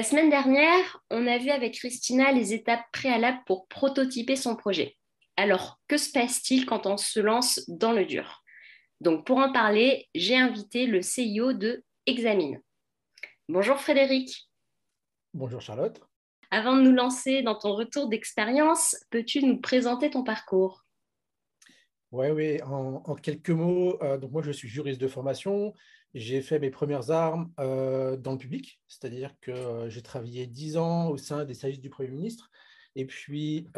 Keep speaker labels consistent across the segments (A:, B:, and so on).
A: La semaine dernière, on a vu avec Christina les étapes préalables pour prototyper son projet. Alors, que se passe-t-il quand on se lance dans le dur? Donc, pour en parler, j'ai invité le CIO de Examine. Bonjour Frédéric.
B: Bonjour Charlotte.
A: Avant de nous lancer dans ton retour d'expérience, peux-tu nous présenter ton parcours?
B: Oui, oui, en, quelques mots, euh, donc moi je suis juriste de formation. J'ai fait mes premières armes euh, dans le public, c'est-à-dire que euh, j'ai travaillé dix ans au sein des services du Premier ministre et puis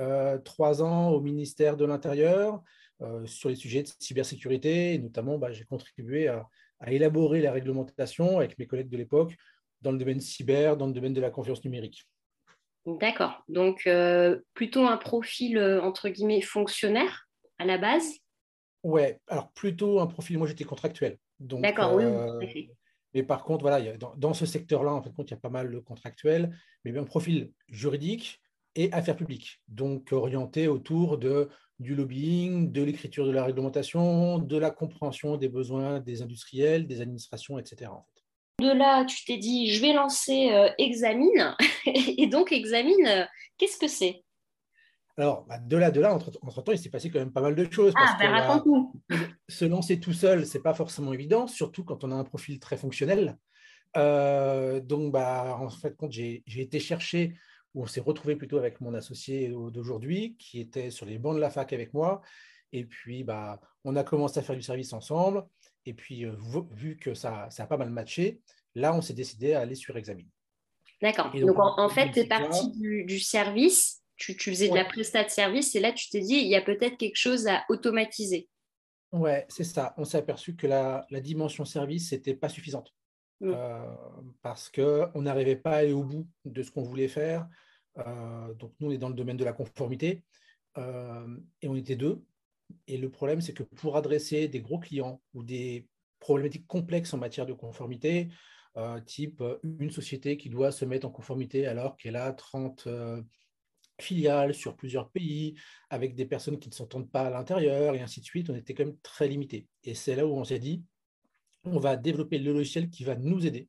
B: trois ans au ministère de l'Intérieur sur les sujets de cybersécurité. Et notamment, bah, j'ai contribué à, élaborer la réglementation avec mes collègues de l'époque dans le domaine cyber, dans le domaine de la confiance numérique.
A: D'accord. Donc, euh, plutôt un profil, euh, entre guillemets, fonctionnaire à la base?
B: Ouais, alors plutôt un profil, moi j'étais contractuel.
A: D'accord, oui. Euh,
B: mais par contre, voilà, dans, ce secteur-là, en fait, il y a pas mal de contractuels, mais un profil juridique et affaires publiques, donc orienté autour de, du lobbying, de l'écriture de la réglementation, de la compréhension des besoins des industriels, des administrations, etc. En fait
A: de là, tu t'es dit, je vais lancer euh, Examine. et donc, Examine, euh, qu'est-ce que c'est?
B: Alors, bah, de là, de là, entre-temps, il s'est passé quand même pas mal de choses.
A: Ah, ben raconte-nous.
B: Se lancer tout seul, c'est pas forcément évident, surtout quand on a un profil très fonctionnel. Euh, donc, bah, en fait, j'ai été chercher, ou on s'est retrouvé plutôt avec mon associé d'aujourd'hui, qui était sur les bancs de la fac avec moi. Et puis, bah, on a commencé à faire du service ensemble. Et puis, euh, vu que ça, ça a pas mal matché, là, on s'est décidé à aller sur Examine.
A: D'accord. Donc, en, fait, tu es parti du, service, tu, faisais de la prestat de service, et là, tu t'es dit, il y a peut-être quelque chose à automatiser.
B: Ouais, c'est ça. On s'est aperçu que la, dimension service n'était pas suffisante. Mm. Euh, parce qu'on n'arrivait pas à aller au bout de ce qu'on voulait faire. Euh, donc, nous, on est dans le domaine de la conformité. et on était deux. Et le problème, c'est que pour adresser des gros clients ou des problématiques complexes en matière de conformité, euh, type euh, une société qui doit se mettre en conformité alors qu'elle a 30 euh, filiales sur plusieurs pays, avec des personnes qui ne s'entendent pas à l'intérieur, et ainsi de suite, on était quand même très limité. Et c'est là où on s'est dit, on va développer le logiciel qui va nous aider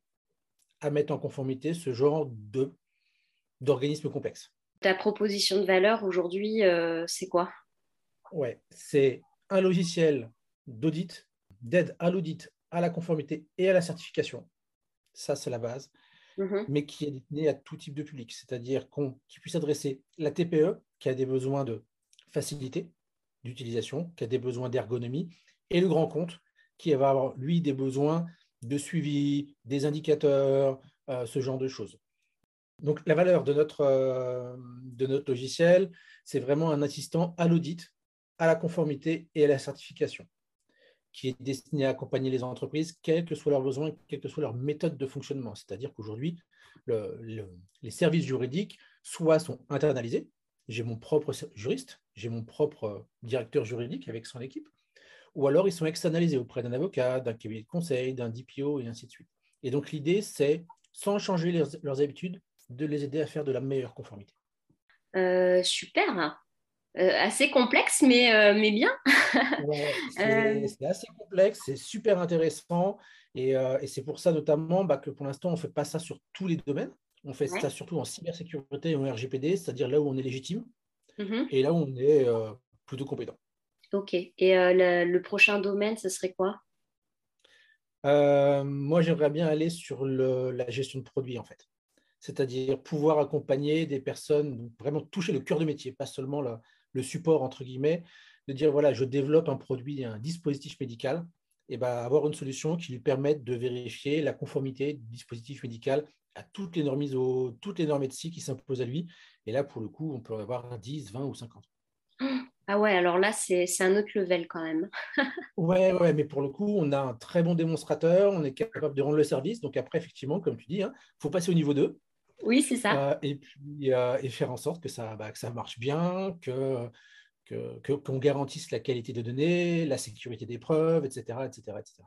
B: à mettre en conformité ce genre d'organismes complexes.
A: Ta proposition de valeur aujourd'hui, c'est quoi?
B: Ouais, c'est un logiciel d'audit, d'aide à l'audit, à la conformité et à la certification. Ça, c'est la base. Mm-hmm. Mais qui est destiné à tout type de public, c'est-à-dire qu'on puisse adresser la TPE qui a des besoins de facilité d'utilisation, qui a des besoins d'ergonomie, et le grand compte qui va avoir, lui, des besoins de suivi, des indicateurs, euh, ce genre de choses. Donc, la valeur euh, de notre logiciel, c'est vraiment un assistant à l'audit à la conformité et à la certification, qui est destiné à accompagner les entreprises, quels que soient leurs besoins, quelle que soit leur méthode de fonctionnement. C'est-à-dire qu'aujourd'hui, les services juridiques soit sont internalisés, j'ai mon propre juriste, j'ai mon propre directeur juridique avec son équipe, ou alors ils sont externalisés auprès d'un avocat, d'un cabinet de conseil, d'un DPO, et ainsi de suite. Et donc l'idée, c'est, sans changer leurs, habitudes, de les aider à faire de la meilleure conformité.
A: Euh, super. Euh, assez complexe, mais, euh, mais bien.
B: Euh, c'est assez complexe, c'est super intéressant. Et, et c'est pour ça notamment bah, que pour l'instant, on ne fait pas ça sur tous les domaines. On fait ça surtout en cybersécurité et en RGPD, c'est-à-dire là où on est légitime mm-hmm. et là où on est plutôt compétent.
A: Ok. Et le, prochain domaine, ce serait quoi?
B: Moi, j'aimerais bien aller sur le, la gestion de produits, en fait. C'est-à-dire pouvoir accompagner des personnes, vraiment toucher le cœur de métier, pas seulement la, le support, entre guillemets, de dire, voilà, je développe un produit, un dispositif médical, et ben, avoir une solution qui lui permette de vérifier la conformité du dispositif médical à toutes les normes ISO, toutes les normes ETSI qui s'imposent à lui. Et là, pour le coup, on peut avoir 10, 20 ou 50.
A: Ah ouais, alors là, c'est un autre level quand même.
B: ouais, ouais, mais pour le coup, on a un très bon démonstrateur, on est capable de rendre le service. Donc après, effectivement, comme tu dis, il hein, faut passer au niveau 2.
A: Oui, c'est ça.
B: Euh, et puis euh, et faire en sorte que ça, bah, que ça marche bien, que qu'on garantisse la qualité de données, la sécurité des preuves, etc., etc., etc.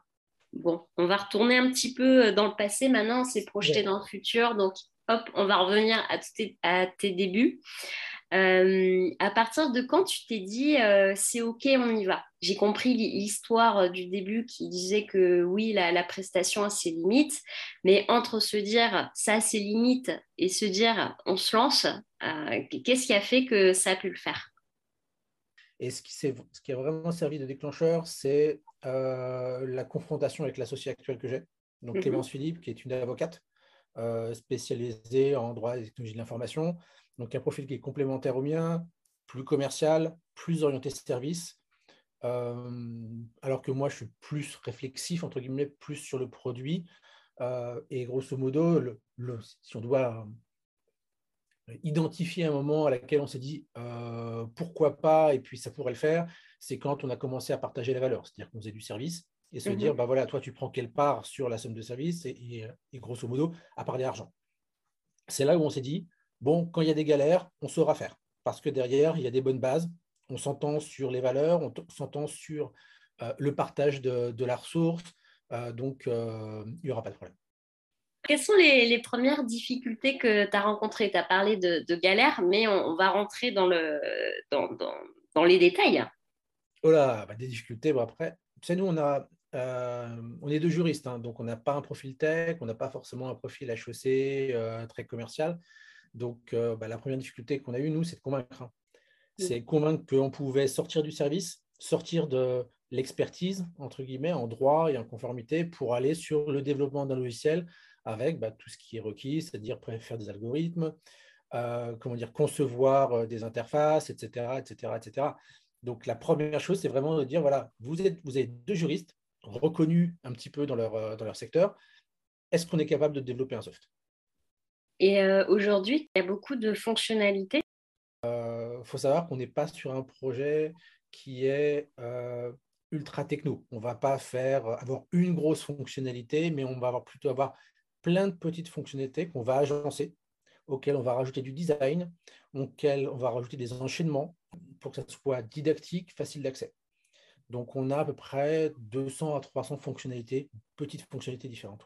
A: Bon, on va retourner un petit peu euh, dans le passé maintenant, on s'est projeté dans le futur, donc hop, on va revenir à, à tes débuts. Euh, à partir de quand tu t'es dit euh, c'est ok, on y va? J'ai compris l'histoire euh, du début qui disait que oui, la, prestation a ses limites, mais entre se dire ça a ses limites et se dire on se lance, qu'est-ce qui a fait que ça a pu le faire?
B: Et ce qui, ce qui, a vraiment servi de déclencheur, c'est la confrontation avec l'associé actuel que j'ai, donc mhm. Clémence Philippe, qui est une avocate spécialisée en droit et technologies de l'information donc un profil qui est complémentaire au mien, plus commercial, plus orienté service, euh, alors que moi je suis plus réflexif, entre guillemets, plus sur le produit. Euh, et grosso modo, le, si on doit identifier un moment à laquelle on s'est dit euh, pourquoi pas et puis ça pourrait le faire, c'est quand on a commencé à partager la valeur, c'est-à-dire qu'on faisait du service et se dire, mhm. bah voilà, toi tu prends quelle part sur la somme de service et, et grosso modo à parler argent. C'est là où on s'est dit, bon, quand il y a des galères, on saura faire. Parce que derrière, il y a des bonnes bases. On s'entend sur les valeurs, on s'entend sur euh, le partage de, la ressource. Euh, donc, euh, il n'y aura pas de problème.
A: Quelles sont les, premières difficultés que tu as rencontrées? Tu as parlé de, galères, mais on, va rentrer dans, le, dans, les détails.
B: Oh là, bah, des difficultés. Bon, après, tu sais, nous, on, a, on est deux juristes, hein, donc on n'a pas un profil tech, on n'a pas forcément un profil HEC très commercial. Donc, euh, bah, la première difficulté qu'on a eue, nous, c'est de convaincre. Hein. Mm. C'est convaincre qu'on pouvait sortir du service, sortir de l'expertise, entre guillemets, en droit et en conformité pour aller sur le développement d'un logiciel avec bah, tout ce qui est requis, c'est-à-dire faire des algorithmes, euh, comment dire, concevoir euh, des interfaces, etc., etc., etc. Donc, la première chose, c'est vraiment de dire, voilà, vous êtes, vous êtes deux juristes reconnus un petit peu dans leur, dans leur secteur. Est-ce qu'on est capable de développer un soft?
A: Et euh, aujourd'hui, il y a beaucoup de fonctionnalités.
B: Il euh, faut savoir qu'on n'est pas sur un projet qui est euh, ultra techno. On ne va pas faire avoir une grosse fonctionnalité, mais on va plutôt avoir plein de petites fonctionnalités qu'on va agencer, auxquelles on va rajouter du design, auxquelles on va rajouter des enchaînements pour que ça soit didactique, facile d'accès. Donc on a à peu près 200 à 300 fonctionnalités, petites fonctionnalités différentes.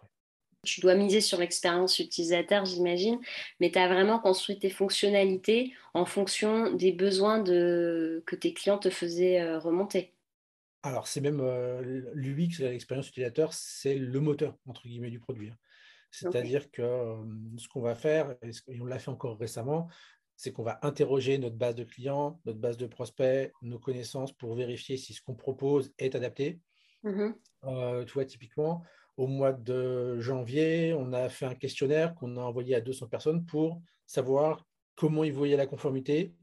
A: Tu dois miser sur l'expérience utilisateur, j'imagine, mais tu as vraiment construit tes fonctionnalités en fonction des besoins de... que tes clients te faisaient euh, remonter.
B: Alors, c'est même euh, l'UX, l'expérience utilisateur, c'est le moteur, entre guillemets, du produit. Hein. C'est-à-dire que euh, ce qu'on va faire, et on l'a fait encore récemment, c'est qu'on va interroger notre base de clients, notre base de prospects, nos connaissances pour vérifier si ce qu'on propose est adapté. Mmh tu vois, typiquement, au mois de janvier, on a fait un questionnaire qu'on a envoyé à 200 personnes pour savoir comment ils voyaient la conformité,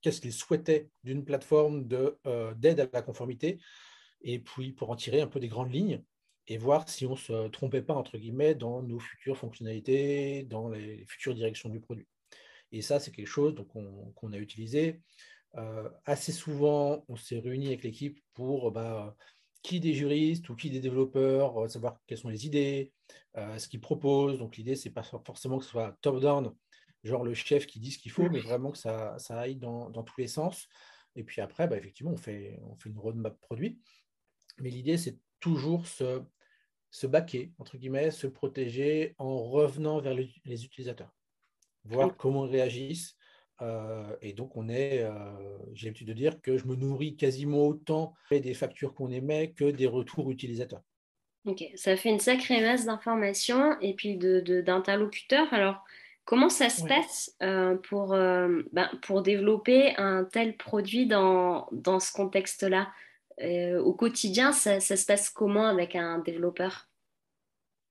B: qu'est-ce qu'ils souhaitaient d'une plateforme euh, d'aide à la conformité, et puis pour en tirer un peu des grandes lignes et voir si on ne se trompait pas, entre guillemets, dans nos futures fonctionnalités, dans les futures directions du produit. Et ça, c'est quelque chose qu'on a utilisé. Euh, assez souvent, on s'est réuni avec l'équipe pour bah, qui des juristes ou qui des développeurs, euh, savoir quelles sont les idées, euh, ce qu'ils proposent. Donc l'idée, c'est pas forcément que ce soit top-down, genre le chef qui dit ce qu'il faut, mais vraiment que ça, ça aille dans, dans, tous les sens. Et puis après, bah, effectivement, on fait, on fait une roadmap produit. Mais l'idée, c'est toujours se, se baquer, entre guillemets, se protéger en revenant vers les utilisateurs, voir comment ils réagissent, euh, et donc, on est, euh, j'ai l'habitude de dire que je me nourris quasiment autant des factures qu'on émet que des retours utilisateurs.
A: Ok, ça fait une sacrée masse d'informations et puis d'interlocuteurs. De, Alors, comment ça se passe euh, pour, ben, pour développer un tel produit dans, dans ce contexte-là? Au quotidien, ça, ça se passe comment avec un développeur?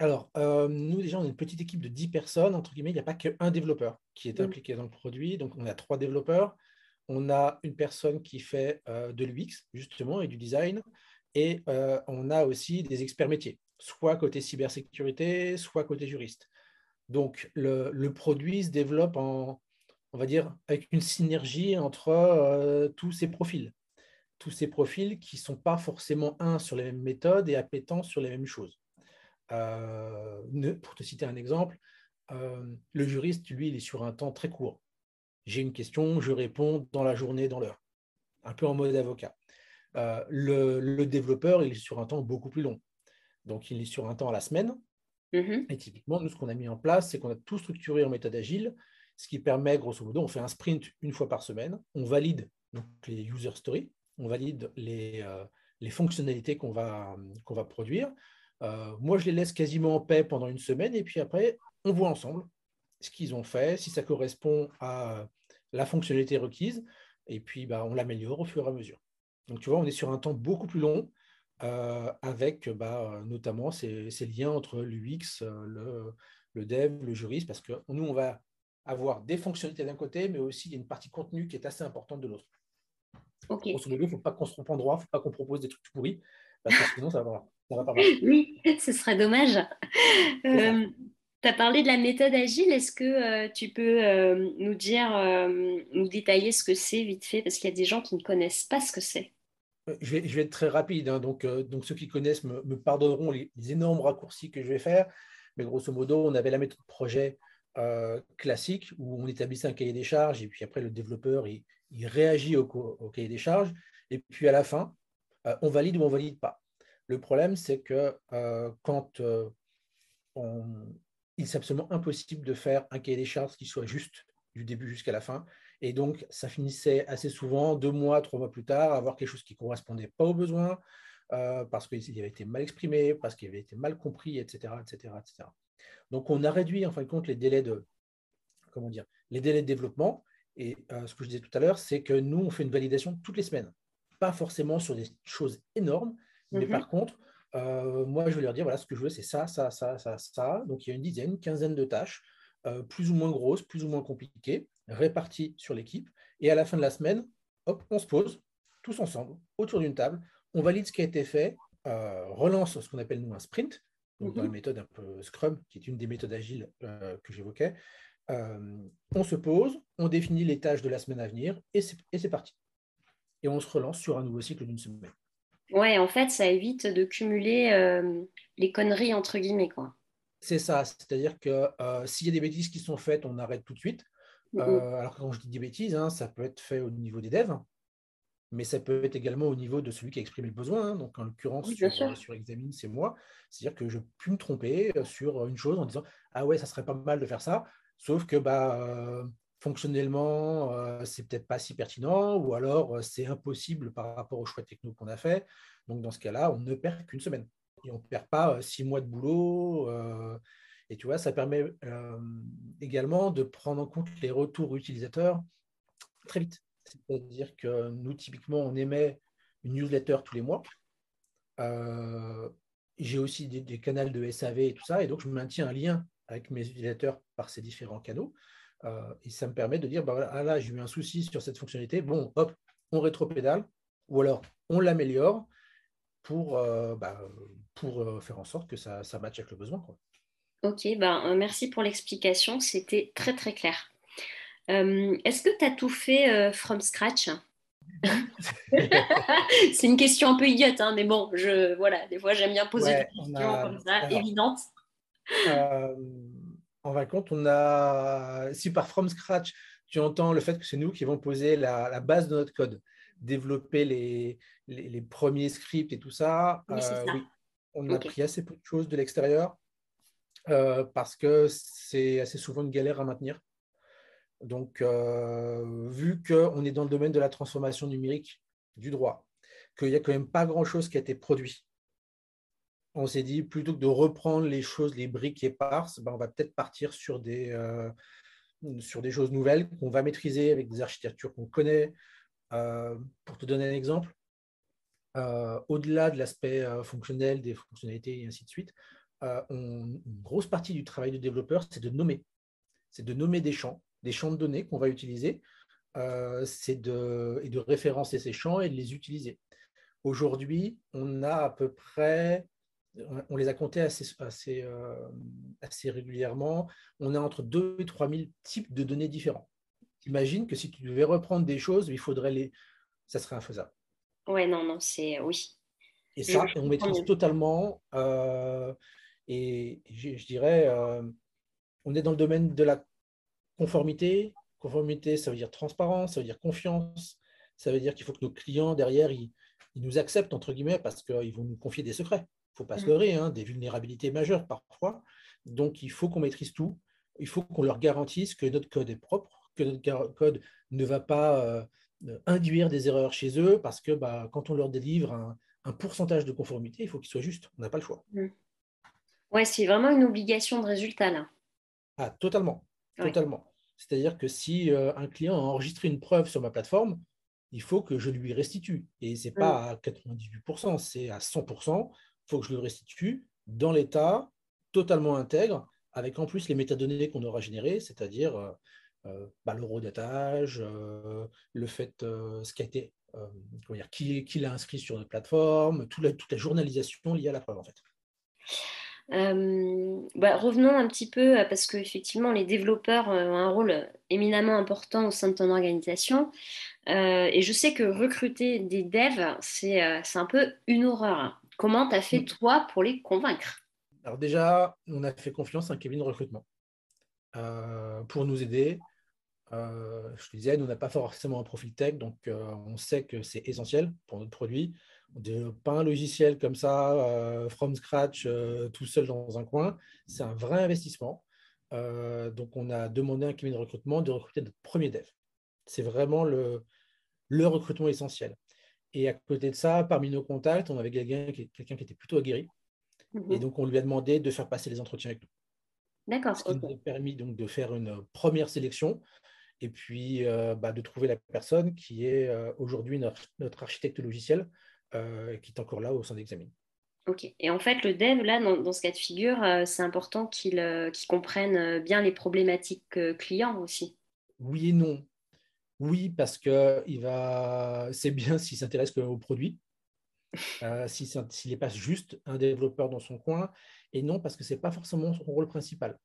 B: Alors, euh, nous, déjà, on est une petite équipe de 10 personnes. Entre guillemets, il n'y a pas qu'un développeur qui est impliqué dans le produit. Donc, on a trois développeurs. On a une personne qui fait euh, de l'UX, justement, et du design. Et euh, on a aussi des experts métiers, soit côté cybersécurité, soit côté juriste. Donc, le, produit se développe en, on va dire, avec une synergie entre tous ces profils. Tous ces profils qui ne sont pas forcément un sur les mêmes méthodes et appétents sur les mêmes choses. Euh, pour te citer un exemple, euh, le juriste, lui, il est sur un temps très court. J'ai une question, je réponds dans la journée, dans l'heure, un peu en mode avocat. Euh, le, développeur, il est sur un temps beaucoup plus long. Donc, il est sur un temps à la semaine. Mm-hmm. Et typiquement, nous, ce qu'on a mis en place, c'est qu'on a tout structuré en méthode agile, ce qui permet, grosso modo, on fait un sprint une fois par semaine, on valide donc, les user stories, on valide les, euh, les fonctionnalités qu'on va, qu'on va produire. Euh, moi, je les laisse quasiment en paix pendant une semaine, et puis après, on voit ensemble ce qu'ils ont fait, si ça correspond à la fonctionnalité requise, et puis bah, on l'améliore au fur et à mesure. Donc, tu vois, on est sur un temps beaucoup plus long, euh, avec bah, notamment ces, liens entre l'UX, le, le dev, le juriste, parce que nous, on va avoir des fonctionnalités d'un côté, mais aussi il y a une partie contenu qui est assez importante de l'autre.
A: Ok.
B: il ne faut pas qu'on se trompe en droit, il ne faut pas qu'on propose des trucs pourris, parce que sinon, ça va, ça va pas mal.
A: Oui, ce serait dommage. Euh, tu as parlé de la méthode agile. Est-ce que euh, tu peux euh, nous dire, nous détailler ce que c'est vite fait? Parce qu'il y a des gens qui ne connaissent pas ce que c'est.
B: Je vais, être très rapide. Hein. donc, donc, ceux qui connaissent me, pardonneront les, énormes raccourcis que je vais faire. Mais grosso modo, on avait la méthode projet euh, classique où on établissait un cahier des charges et puis après le développeur il, réagit au, cahier des charges et puis à la fin euh, on valide ou on valide pas. Le problème c'est que euh, quand on, il est absolument impossible de faire un cahier des charges qui soit juste du début jusqu'à la fin et donc ça finissait assez souvent deux mois, trois mois plus tard à avoir quelque chose qui correspondait pas aux besoins euh, parce qu'il avait été mal exprimé, parce qu'il avait été mal compris, etc., etc., etc. Donc, on a réduit en fin de compte les délais de, comment dire, les délais de développement. Et euh, ce que je disais tout à l'heure, c'est que nous, on fait une validation toutes les semaines. Pas forcément sur des choses énormes, mais mhm. par contre, euh, moi, je vais leur dire, voilà, ce que je veux, c'est ça, ça, ça, ça, ça. Donc, il y a une dizaine, une quinzaine de tâches, plus ou moins grosses, plus ou moins compliquées, réparties sur l'équipe. Et à la fin de la semaine, hop, on se pose tous ensemble autour d'une table on valide ce qui a été fait, euh, relance ce qu'on appelle nous un sprint, donc dans la mhm. méthode un peu Scrum, qui est une des méthodes agiles euh, que j'évoquais. Euh, on se pose, on définit les tâches de la semaine à venir et c'est parti. Et on se relance sur un nouveau cycle d'une semaine.
A: Ouais, en fait, ça évite de cumuler les conneries entre guillemets, quoi.
B: C'est ça, c'est-à-dire que s'il y a des bêtises qui sont faites, on arrête tout de suite. Mhm. alors quand je dis des bêtises, hein, ça peut être fait au niveau des devs, mais ça peut être également au niveau de celui qui a exprimé le besoin. Hein. Donc, en l'occurrence, sur, sur, Examine, c'est moi. C'est-à-dire que je peux me tromper euh, sur une chose en disant Ah ouais, ça serait pas mal de faire ça, sauf que bah, euh, fonctionnellement, euh, c'est peut-être pas si pertinent, ou alors c'est impossible par rapport au choix techno qu'on a fait. Donc, dans ce cas-là, on ne perd qu'une semaine. Et on ne perd pas six mois de boulot. et tu vois, ça permet également de prendre en compte les retours utilisateurs très vite. C'est-à-dire que nous, typiquement, on émet une newsletter tous les mois. Euh, j'ai aussi des, canaux de SAV et tout ça, et donc je maintiens un lien avec mes utilisateurs par ces différents canaux. Euh, et ça me permet de dire, bah ah là, j'ai eu un souci sur cette fonctionnalité, bon, hop, on rétropédale, ou alors on l'améliore pour, euh, bah, pour faire en sorte que ça, ça matche avec le besoin. Quoi.
A: Ok, ben, merci pour l'explication, c'était très très clair. Euh, est-ce que tu as tout fait euh, from scratch? C'est une question un peu idiote, hein, mais bon, je, voilà, des fois j'aime bien poser des questions comme ça, évidentes.
B: Euh, en fin de compte, on a, si par from scratch, tu entends le fait que c'est nous qui vont poser la, base de notre code, développer les, les, premiers scripts et tout ça, oui, on a pris assez peu de choses de l'extérieur parce que c'est assez souvent une galère à maintenir. Donc, euh, vu qu'on est dans le domaine de la transformation numérique du droit, qu'il n'y a quand même pas grand-chose qui a été produit, on s'est dit, plutôt que de reprendre les choses, les briques éparses, ben, on va peut-être partir sur des, euh, sur des choses nouvelles qu'on va maîtriser avec des architectures qu'on connaît. Euh, pour te donner un exemple, au-delà de l'aspect fonctionnel, des fonctionnalités et ainsi de suite, une grosse partie du travail du développeur, c'est de nommer. C'est de nommer des champs des champs de données qu'on va utiliser, euh, de, et de référencer ces champs et de les utiliser. Aujourd'hui, on a à peu près, on les a comptés assez, assez, euh, assez régulièrement, on a entre 2 et 3 000 types de données différents. Imagine que si tu devais reprendre des choses, il faudrait les. Ça serait infaisable.
A: Ouais, non, non, c'est. Oui.
B: Et ça, on maîtrise totalement. Euh, et je, je dirais, on est dans le domaine de la Conformité, conformité, ça veut dire transparence, ça veut dire confiance, ça veut dire qu'il faut que nos clients derrière, ils, nous acceptent, entre guillemets, parce qu'ils vont nous confier des secrets. Il ne faut pas se mm. leurrer, hein, des vulnérabilités majeures parfois. Donc, il faut qu'on maîtrise tout. il faut qu'on leur garantisse que notre code est propre, que notre code ne va pas induire des erreurs chez eux, parce que bah, quand on leur délivre un, pourcentage de conformité, il faut qu'il soit juste. On n'a pas le choix.
A: Mm. Ouais, c'est vraiment une obligation de résultat là.
B: Ah, totalement. Totalement. C'est-à-dire que si un client a enregistré une preuve sur ma plateforme, il faut que je lui restitue. Et ce n'est pas mm. à 98%, c'est à 100%. Il faut que je le restitue dans l'état, totalement intègre, avec en plus les métadonnées qu'on aura générées, c'est-à-dire euh, euh, bah, le euh, le fait, ce qui a été, dire, qui, l'a inscrit sur notre plateforme, toute la, journalisation liée à la preuve en fait.
A: Bah, revenons un petit peu, parce qu'effectivement, les développeurs ont un rôle éminemment important au sein de ton organisation. et je sais que recruter des devs, c'est un peu une horreur. Comment tu as fait, mm. toi, pour les convaincre?
B: Alors déjà, on a fait confiance à un cabinet de recrutement euh, pour nous aider. Euh, je te disais, nous, on n'a pas forcément un profil tech, donc euh, on sait que c'est essentiel pour notre produit. On ne développe pas un logiciel comme ça, from scratch, tout seul dans un coin. C'est un vrai investissement. donc, on a demandé à un cabinet de recrutement de recruter notre premier dev. C'est vraiment le, le recrutement essentiel. Et à côté de ça, parmi nos contacts, on avait quelqu'un qui, était plutôt aguerri, et mhm. donc, on lui a demandé de faire passer les entretiens avec nous.
A: D'accord.
B: Ce qui nous a permis donc de faire une première sélection et puis euh, bah, de trouver la personne qui est euh, aujourd'hui notre, notre, architecte logiciel euh, qui est encore là au sein d'Examine.
A: Ok. Et en fait, le dev, là, dans, ce cas de figure, c'est important qu'il comprenne bien les problématiques clients aussi.
B: Oui et non. Oui, parce que il va... c'est bien s'il s'intéresse au produit, euh, s'il n'est pas juste un développeur dans son coin, et non parce que ce n'est pas forcément son rôle principal.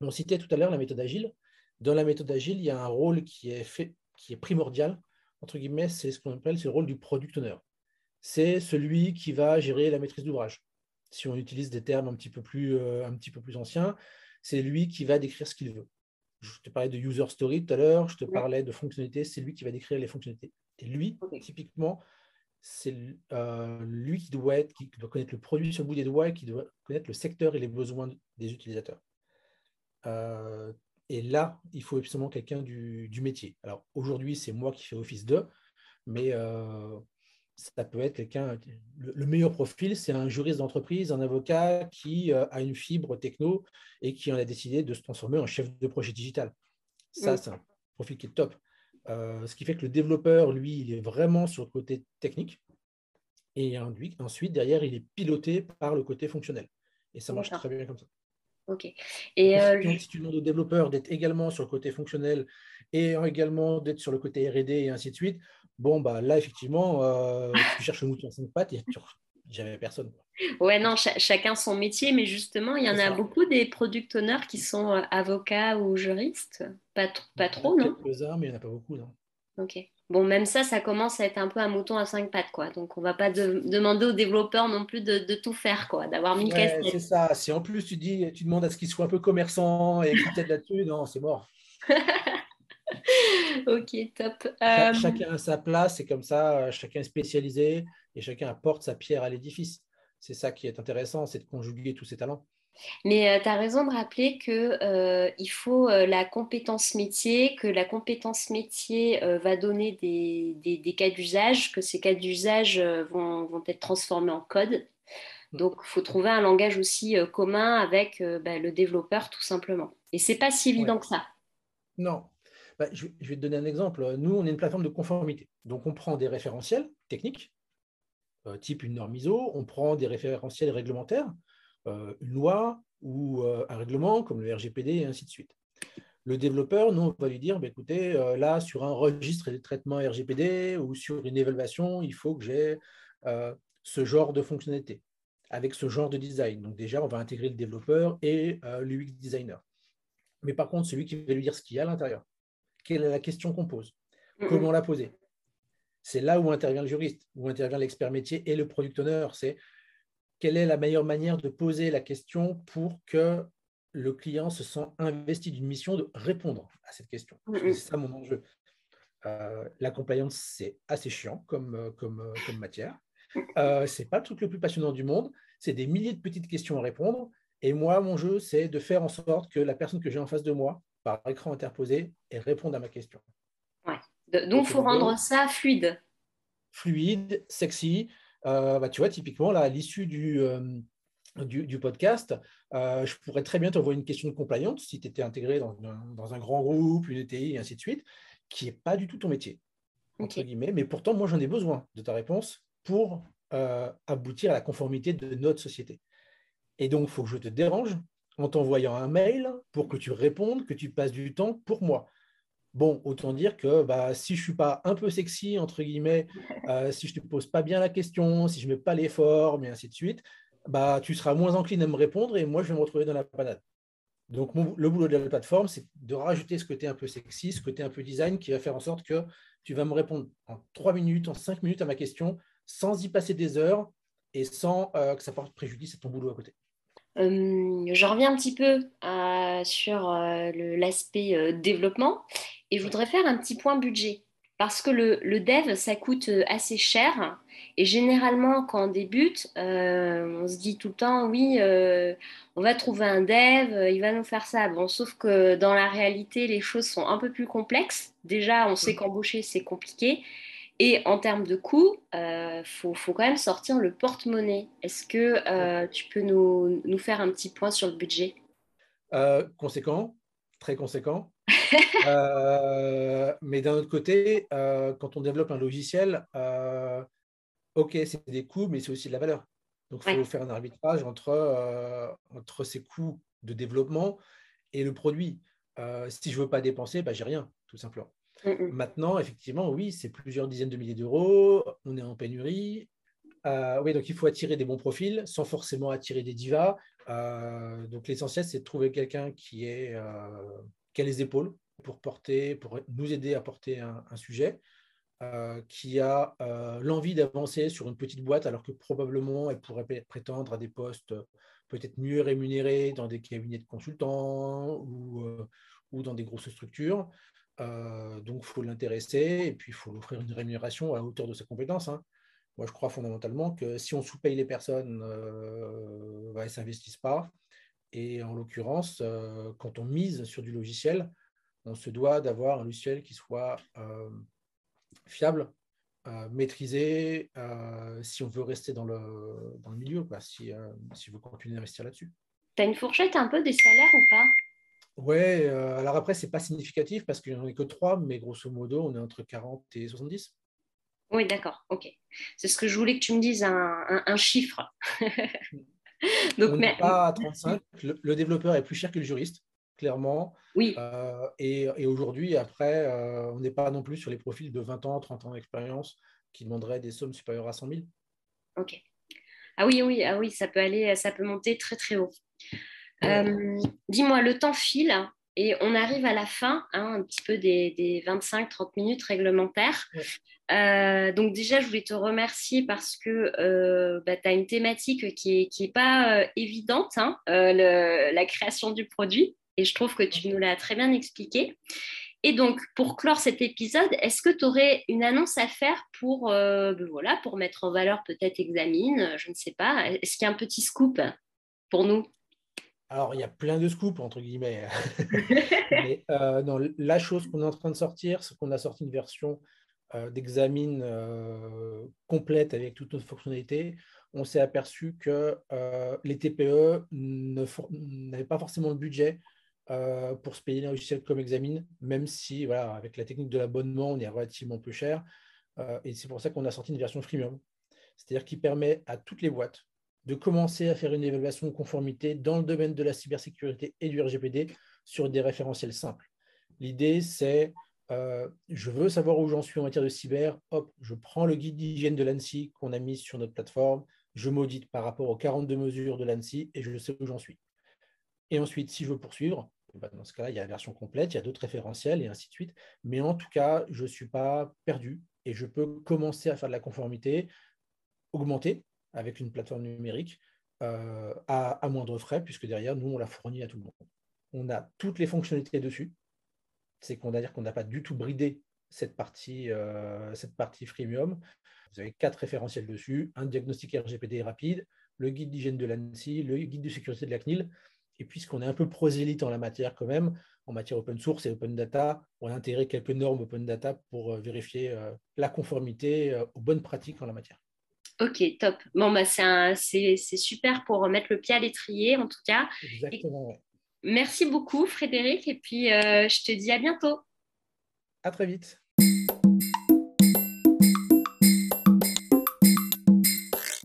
B: On citait tout à l'heure la méthode agile. Dans la méthode agile, il y a un rôle qui est, fait, qui est primordial, entre guillemets, c'est ce qu'on appelle le rôle du product owner. C'est celui qui va gérer la maîtrise d'ouvrage. Si on utilise des termes un petit peu plus, euh, un petit peu plus anciens, c'est lui qui va décrire ce qu'il veut. Je te parlais de user story tout à l'heure, je te parlais de fonctionnalités, c'est lui qui va décrire les fonctionnalités. Et lui, typiquement, c'est euh, lui qui doit, être, qui doit connaître le produit sur le bout des doigts et qui doit connaître le secteur et les besoins des utilisateurs. Euh, et là, il faut absolument quelqu'un du, métier. Alors aujourd'hui, c'est moi qui fais office de, mais euh, ça peut être quelqu'un. Le, meilleur profil, c'est un juriste d'entreprise, un avocat qui a une fibre techno et qui en a décidé de se transformer en chef de projet digital. Ça, c'est un profil qui est top. Euh, ce qui fait que le développeur, lui, il est vraiment sur le côté technique. Et ensuite, derrière, il est piloté par le côté fonctionnel. Et ça marche très bien comme ça.
A: Ok. Et
B: euh, si tu demandes au développeur d'être également sur le côté fonctionnel et également d'être sur le côté RD et ainsi de suite, bon, bah là, effectivement, euh, tu cherches le mouton à cinq pattes et j'avais personne.
A: Ouais, non, chacun son métier, mais justement, il y en a beaucoup des product owners qui sont euh, avocats ou juristes. Pas, pas trop, non?
B: Quelques-uns, mais il n'y en a pas beaucoup, non.
A: Ok. Bon, même ça, ça commence à être un peu un mouton à cinq pattes, quoi. Donc, on ne va pas demander aux développeurs non plus de, tout faire, quoi, d'avoir mille ouais,
B: C'est ça. Si en plus tu dis, tu demandes à ce qu'ils soient un peu commerçants et qu'ils t'aident là-dessus, non, c'est mort.
A: ok, top.
B: Euh, chacun a sa place, c'est comme ça, euh, chacun est spécialisé et chacun apporte sa pierre à l'édifice c'est ça qui est intéressant, c'est de conjuguer tous ces talents.
A: Mais euh, tu as raison de rappeler qu'il euh, faut euh, la compétence métier, que la compétence métier va donner des, cas d'usage, que ces cas d'usage vont, être transformés en code. Mm. Donc, il faut trouver un langage aussi commun avec bah, le développeur, tout simplement. Et c'est pas si évident que ça.
B: Non. Bah, je, vais te donner un exemple. Nous, on est une plateforme de conformité. Donc, on prend des référentiels techniques euh, type une norme ISO, on prend des référentiels réglementaires, euh, une loi ou euh, un règlement comme le RGPD et ainsi de suite. Le développeur, nous, on va lui dire, bah, écoutez, là, sur un registre de traitement RGPD ou sur une évaluation, il faut que j'ai ce genre de fonctionnalité avec ce genre de design. Donc déjà, on va intégrer le développeur et l'UX designer. Mais par contre, celui qui va lui dire ce qu'il y a à l'intérieur, quelle est la question qu'on pose, comment la poser, c'est là où intervient le juriste, où intervient l'expert métier et le product owner. C'est quelle est la meilleure manière de poser la question pour que le client se sent investi d'une mission de répondre à cette question? C'est ça mon enjeu. Euh, la compliance, c'est assez chiant comme, euh, comme, euh, comme matière. Euh, ce n'est pas le truc le plus passionnant du monde. C'est des milliers de petites questions à répondre. Et moi, mon jeu, c'est de faire en sorte que la personne que j'ai en face de moi, par écran interposé, et réponde à ma question.
A: Ouais. Donc, il faut rendre ça fluide.
B: Fluide, sexy. Euh, bah, tu vois, typiquement, là, à l'issue du, euh, du, podcast, euh, je pourrais très bien t'envoyer une question de compliance si tu étais intégré dans, un grand groupe, une ETI, et ainsi de suite, qui n'est pas du tout ton métier, entre guillemets. Mais pourtant, moi, j'en ai besoin de ta réponse pour aboutir à la conformité de notre société. Et donc, il faut que je te dérange en t'envoyant un mail pour que tu répondes, que tu passes du temps pour moi. Bon, autant dire que bah, si je ne suis pas un peu sexy, entre guillemets, euh, si je ne te pose pas bien la question, si je ne mets pas l'effort, mais ainsi de suite, bah, tu seras moins encline à me répondre et moi, je vais me retrouver dans la panade. Donc, le boulot de la plateforme, c'est de rajouter ce côté un peu sexy, ce côté un peu design qui va faire en sorte que tu vas me répondre en trois minutes, en cinq minutes à ma question, sans y passer des heures et sans euh, que ça porte préjudice à ton boulot à côté.
A: Euh, je reviens un petit peu euh, sur euh, l'aspect développement et je voudrais faire un petit point budget. Parce que le, dev, ça coûte assez cher. Et généralement, quand on débute, on se dit tout le temps, oui, on va trouver un dev, il va nous faire ça. Bon, sauf que dans la réalité, les choses sont un peu plus complexes. Déjà, on sait qu'embaucher, c'est compliqué. Et en termes de coûts, il euh, faut, faut, quand même sortir le porte-monnaie. Est-ce que euh, tu peux nous, nous, faire un petit point sur le budget?
B: Euh, Conséquent, très conséquent. mais d'un autre côté, quand on développe un logiciel, ok, c'est des coûts, mais c'est aussi de la valeur. Donc, il faut faire un arbitrage entre, entre ces coûts de développement et le produit. si je ne veux pas dépenser, bah, j'ai rien, tout simplement. Mm, mm. Maintenant, effectivement, oui, c'est plusieurs dizaines de milliers d'euros. On est en pénurie. Euh, oui, donc il faut attirer des bons profils sans forcément attirer des divas. Euh, donc l'essentiel, c'est de trouver quelqu'un euh, qui a les épaules pour porter, pour nous aider à porter un, sujet, qui a l'envie d'avancer sur une petite boîte, alors que probablement elle pourrait prétendre à des postes peut-être mieux rémunérés dans des cabinets de consultants ou dans des grosses structures. Euh, donc, il faut l'intéresser et puis il faut offrir une rémunération à hauteur de ses compétences. Hein. Moi, je crois fondamentalement que si on sous-paye les personnes, euh, bah, elles ne s'investissent pas. Et en l'occurrence, euh, quand on mise sur du logiciel, on se doit d'avoir un logiciel qui soit fiable, maîtrisé, si on veut rester dans le, dans le milieu, si, si on veut continuer d'investir là-dessus.
A: Tu as une fourchette un peu des salaires ou pas?
B: Ouais, euh, alors après, ce n'est pas significatif parce qu'il n'y en a que trois, mais grosso modo, on est entre 40 et 70.
A: Oui, d'accord, ok. C'est ce que je voulais que tu me dises, un, chiffre.
B: Donc, on n'est pas à 35. Le, développeur est plus cher que le juriste, clairement.
A: Oui.
B: Euh, et, aujourd'hui, après, euh, on n'est pas non plus sur les profils de 20 ans, 30 ans d'expérience qui demanderaient des sommes supérieures à 100 000.
A: Ok. Ah oui, oui, ah oui, ça peut aller, ça peut monter très très haut. Euh, dis-moi, le temps file et on arrive à la fin, hein, un petit peu des, 25-30 minutes réglementaires. Euh, donc déjà, je voulais te remercier parce que euh, bah, tu as une thématique qui n'est qui est pas évidente, hein, la création du produit, et je trouve que tu nous l'as très bien expliqué. Et donc, pour clore cet épisode, est-ce que tu aurais une annonce à faire pour, ben voilà, pour mettre en valeur peut-être Examine Je ne sais pas. Est-ce qu'il y a un petit scoop pour nous?
B: Alors, il y a plein de scoops, entre guillemets. Mais euh, la chose qu'on est en train de sortir, c'est qu'on a sorti une version euh, d'examine euh, complète avec toutes nos fonctionnalités. On s'est aperçu que les TPE n'avaient pas forcément le budget pour se payer un logiciel comme examine, même si, voilà, avec la technique de l'abonnement, on est relativement peu cher. et c'est pour ça qu'on a sorti une version freemium, c'est-à-dire qui permet à toutes les boîtes de commencer à faire une évaluation de conformité dans le domaine de la cybersécurité et du RGPD sur des référentiels simples. L'idée, c'est euh, je veux savoir où j'en suis en matière de cyber, hop, je prends le guide d'hygiène de l'ANSI qu'on a mis sur notre plateforme, je m'audite par rapport aux 42 mesures de l'ANSI et je sais où j'en suis. Et ensuite, si je veux poursuivre, eh ben, dans ce cas-là, il y a la version complète, il y a d'autres référentiels et ainsi de suite. Mais en tout cas, je ne suis pas perdu et je peux commencer à faire de la conformité augmentée avec une plateforme numérique euh, à, moindre frais, puisque derrière, nous, on la fournit à tout le monde. On a toutes les fonctionnalités dessus. C'est qu'on va dire qu'on n'a pas du tout bridé cette partie, euh, cette partie freemium. Vous avez quatre référentiels dessus, un diagnostic RGPD rapide, le guide d'hygiène de l'ANSI, le guide de sécurité de la CNIL. Et puisqu'on est un peu prosélyte en la matière quand même, en matière open source et open data, on a intégré quelques normes open data pour euh, vérifier la conformité aux bonnes pratiques en la matière.
A: Ok, top. Bon, bah, c'est super pour mettre le pied à l'étrier, en tout cas.
B: Exactement,
A: Merci beaucoup, Frédéric. Et puis, je te dis à bientôt.
B: À très vite.